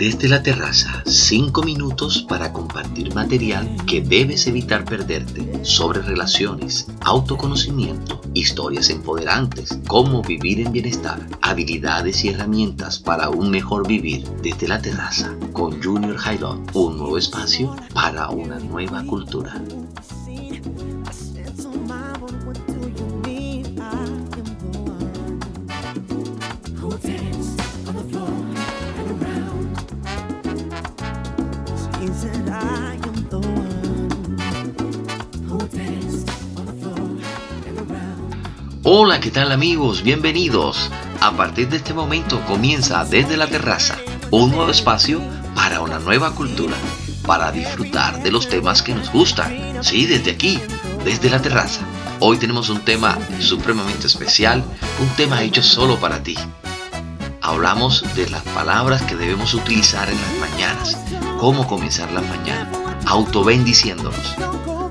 Desde la terraza, 5 minutos para compartir material que debes evitar perderte sobre relaciones, autoconocimiento, historias empoderantes, cómo vivir en bienestar, habilidades y herramientas para un mejor vivir desde la terraza con Junior Haidon, un nuevo espacio para una nueva cultura. Hola, ¿qué tal amigos? Bienvenidos. A partir de este momento comienza desde la terraza un nuevo espacio para una nueva cultura, para disfrutar de los temas que nos gustan. Sí, desde aquí, desde la terraza. Hoy tenemos un tema supremamente especial, un tema hecho solo para ti. Hablamos de las palabras que debemos utilizar en las mañanas, cómo comenzar la mañana, auto-bendiciéndonos.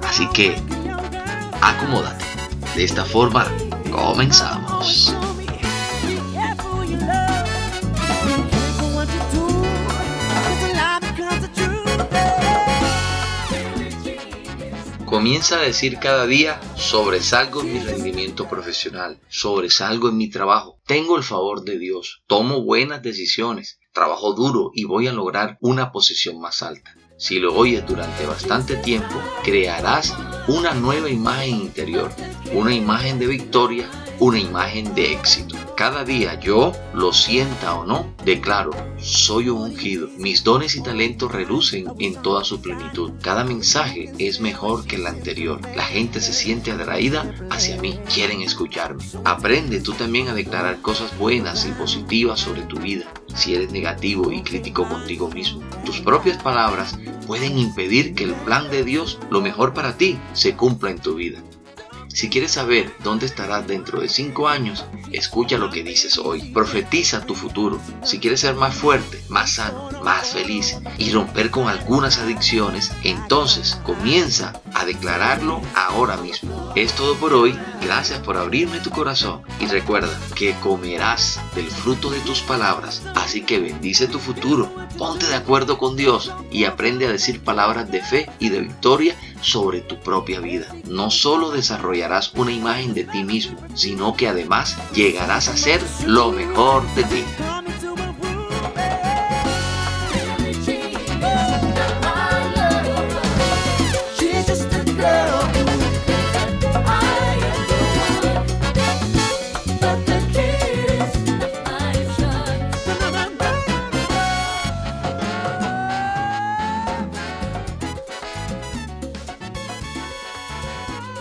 Así que, acomódate. De esta forma Comenzamos. Comienza a decir cada día, sobresalgo en mi rendimiento profesional, sobresalgo en mi trabajo, tengo el favor de Dios, tomo buenas decisiones, trabajo duro y voy a lograr una posición más alta. Si lo oyes durante bastante tiempo, crearás una nueva imagen interior, una imagen de victoria, una imagen de éxito. Cada día yo, lo sienta o no, declaro, soy un ungido. Mis dones y talentos relucen en toda su plenitud. Cada mensaje es mejor que el anterior. La gente se siente atraída hacia mí, quieren escucharme. Aprende tú también a declarar cosas buenas y positivas sobre tu vida. Si eres negativo y crítico contigo mismo, tus propias palabras pueden impedir que el plan de Dios, lo mejor para ti, se cumpla en tu vida. Si quieres saber dónde estarás dentro de cinco años, escucha lo que dices hoy. Profetiza tu futuro. Si quieres ser más fuerte, más sano, más feliz y romper con algunas adicciones, entonces comienza a declararlo ahora mismo. Es todo por hoy. Gracias por abrirme tu corazón y recuerda que comerás del fruto de tus palabras. Así que bendice tu futuro. Ponte de acuerdo con Dios y aprende a decir palabras de fe y de victoria sobre tu propia vida. No solo desarrollarás una imagen de ti mismo, sino que además llegarás a ser lo mejor de ti.